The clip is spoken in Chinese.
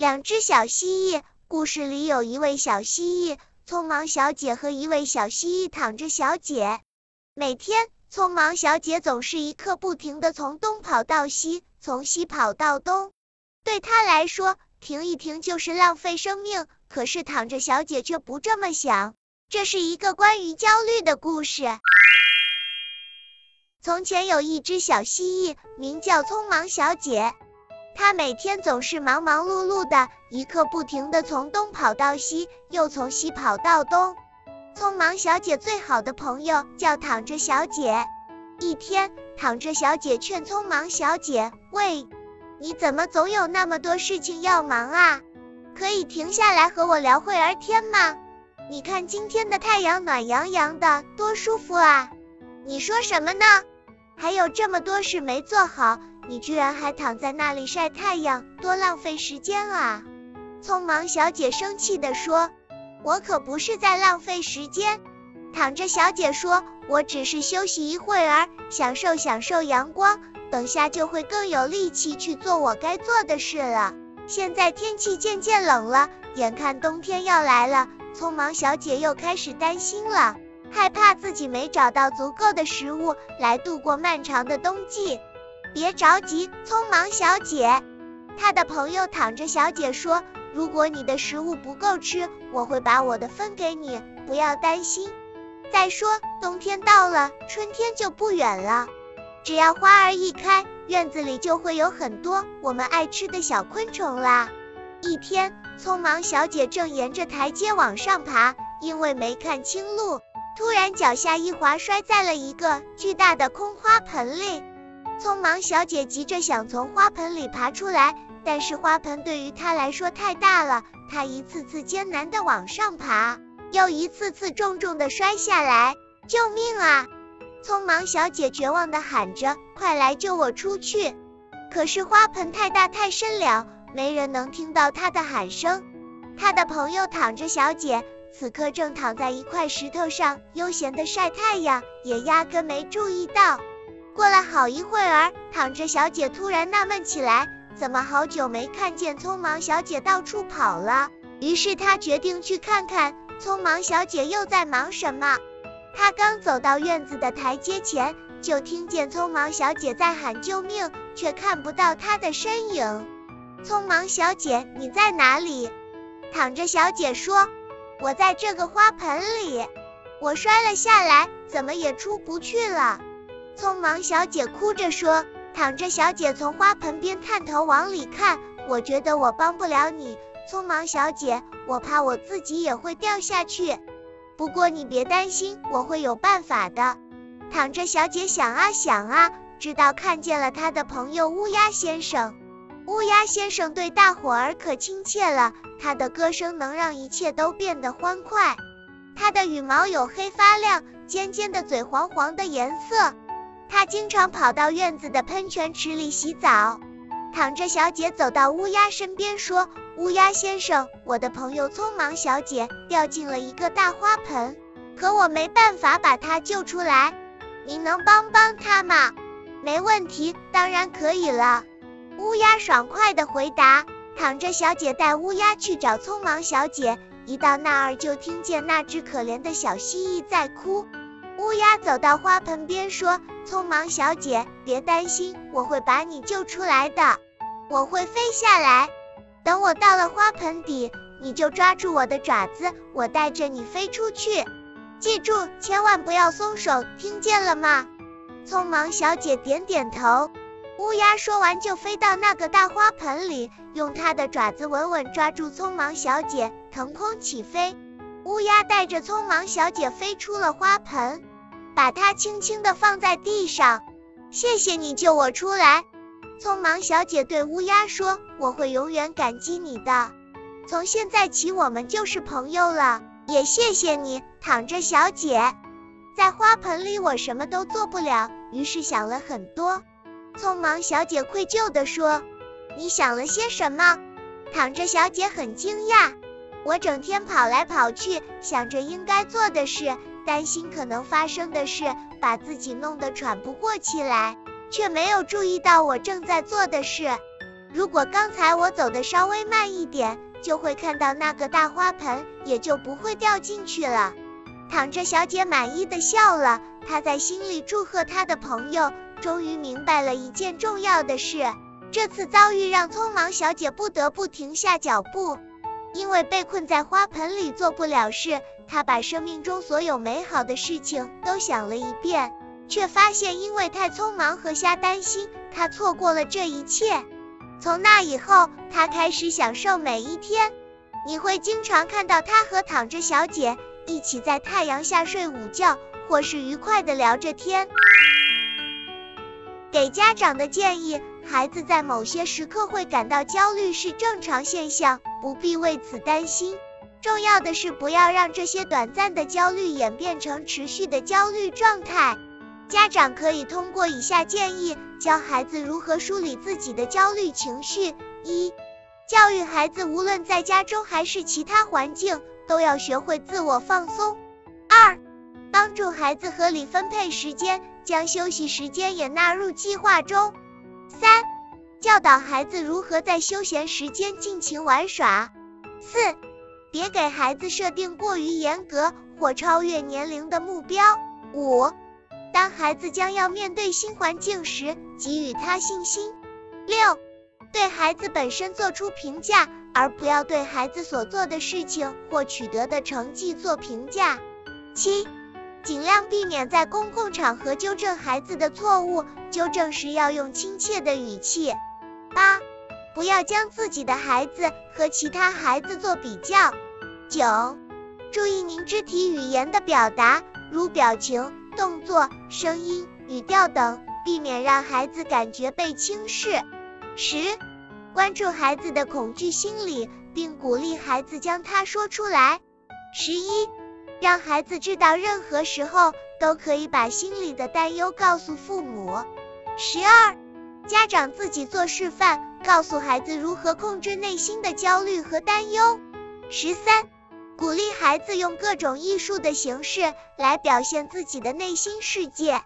两只小蜥蜴。故事里有一位小蜥蜴，匆忙小姐和一位小蜥蜴躺着小姐。每天，匆忙小姐总是一刻不停的从东跑到西，从西跑到东。对她来说，停一停就是浪费生命。可是躺着小姐却不这么想。这是一个关于焦虑的故事。从前有一只小蜥蜴，名叫匆忙小姐。她每天总是忙忙碌碌的，一刻不停的从东跑到西，又从西跑到东。匆忙小姐最好的朋友叫躺着小姐。一天，躺着小姐劝匆忙小姐：“喂，你怎么总有那么多事情要忙啊？可以停下来和我聊会儿天吗？你看今天的太阳暖洋洋的，多舒服啊！你说什么呢？还有这么多事没做好。”你居然还躺在那里晒太阳，多浪费时间啊！匆忙小姐生气地说：“我可不是在浪费时间。”躺着小姐说：“我只是休息一会儿，享受享受阳光，等下就会更有力气去做我该做的事了。现在天气渐渐冷了，眼看冬天要来了，匆忙小姐又开始担心了，害怕自己没找到足够的食物来度过漫长的冬季。”别着急，匆忙小姐。她的朋友躺着小姐说：“如果你的食物不够吃，我会把我的分给你，不要担心。再说，冬天到了，春天就不远了。只要花儿一开，院子里就会有很多我们爱吃的小昆虫啦。”一天，匆忙小姐正沿着台阶往上爬，因为没看清路，突然脚下一滑，摔在了一个巨大的空花盆里。匆忙小姐急着想从花盆里爬出来，但是花盆对于她来说太大了，她一次次艰难的往上爬，又一次次重重的摔下来。救命啊！匆忙小姐绝望的喊着：“快来救我出去！”可是花盆太大太深了，没人能听到她的喊声。她的朋友躺着小姐，此刻正躺在一块石头上悠闲的晒太阳，也压根没注意到。过了好一会儿，躺着小姐突然纳闷起来，怎么好久没看见匆忙小姐到处跑了？于是她决定去看看匆忙小姐又在忙什么。她刚走到院子的台阶前，就听见匆忙小姐在喊救命，却看不到她的身影。匆忙小姐，你在哪里？躺着小姐说：“我在这个花盆里，我摔了下来，怎么也出不去了。”匆忙小姐哭着说：“躺着小姐从花盆边探头往里看，我觉得我帮不了你，匆忙小姐，我怕我自己也会掉下去。不过你别担心，我会有办法的。”躺着小姐想啊想啊，直到看见了她的朋友乌鸦先生。乌鸦先生对大伙儿可亲切了，他的歌声能让一切都变得欢快。他的羽毛有黑发亮、尖尖的嘴、黄黄的颜色。他经常跑到院子的喷泉池里洗澡。躺着小姐走到乌鸦身边说：“乌鸦先生，我的朋友匆忙小姐掉进了一个大花盆，可我没办法把她救出来，您能帮帮她吗？”“没问题，当然可以了。”乌鸦爽快地回答。躺着小姐带乌鸦去找匆忙小姐，一到那儿就听见那只可怜的小蜥蜴在哭。乌鸦走到花盆边说：“匆忙小姐，别担心，我会把你救出来的。我会飞下来，等我到了花盆底，你就抓住我的爪子，我带着你飞出去。记住，千万不要松手，听见了吗？”匆忙小姐点点头。乌鸦说完就飞到那个大花盆里，用它的爪子稳稳抓住匆忙小姐，腾空起飞。乌鸦带着匆忙小姐飞出了花盆。把它轻轻地放在地上，谢谢你救我出来。匆忙小姐对乌鸦说：“我会永远感激你的，从现在起我们就是朋友了。”也谢谢你，躺着小姐。在花盆里我什么都做不了，于是想了很多。匆忙小姐愧疚地说：“你想了些什么？”躺着小姐很惊讶：“我整天跑来跑去，想着应该做的事。”担心可能发生的事，把自己弄得喘不过气来，却没有注意到我正在做的事。如果刚才我走的稍微慢一点，就会看到那个大花盆，也就不会掉进去了。躺着小姐满意的笑了，她在心里祝贺她的朋友，终于明白了一件重要的事。这次遭遇让匆忙小姐不得不停下脚步，因为被困在花盆里做不了事。她把生命中所有美好的事情都想了一遍，却发现因为太匆忙和瞎担心，她错过了这一切。从那以后，她开始享受每一天。你会经常看到她和躺着小姐一起在太阳下睡午觉，或是愉快的聊着天。给家长的建议：孩子在某些时刻会感到焦虑是正常现象，不必为此担心。重要的是不要让这些短暂的焦虑演变成持续的焦虑状态。家长可以通过以下建议教孩子如何梳理自己的焦虑情绪：一、教育孩子无论在家中还是其他环境，都要学会自我放松；二、帮助孩子合理分配时间。将休息时间也纳入计划中。三、教导孩子如何在休闲时间尽情玩耍。四、别给孩子设定过于严格或超越年龄的目标。五、当孩子将要面对新环境时，给予他信心。六、对孩子本身做出评价，而不要对孩子所做的事情或取得的成绩做评价。七。尽量避免在公共场合纠正孩子的错误，纠正时要用亲切的语气。八、不要将自己的孩子和其他孩子做比较。九、注意您肢体语言的表达，如表情、动作、声音、语调等，避免让孩子感觉被轻视。十、关注孩子的恐惧心理，并鼓励孩子将它说出来。十一。让孩子知道，任何时候都可以把心里的担忧告诉父母。十二，家长自己做示范，告诉孩子如何控制内心的焦虑和担忧。十三，鼓励孩子用各种艺术的形式来表现自己的内心世界。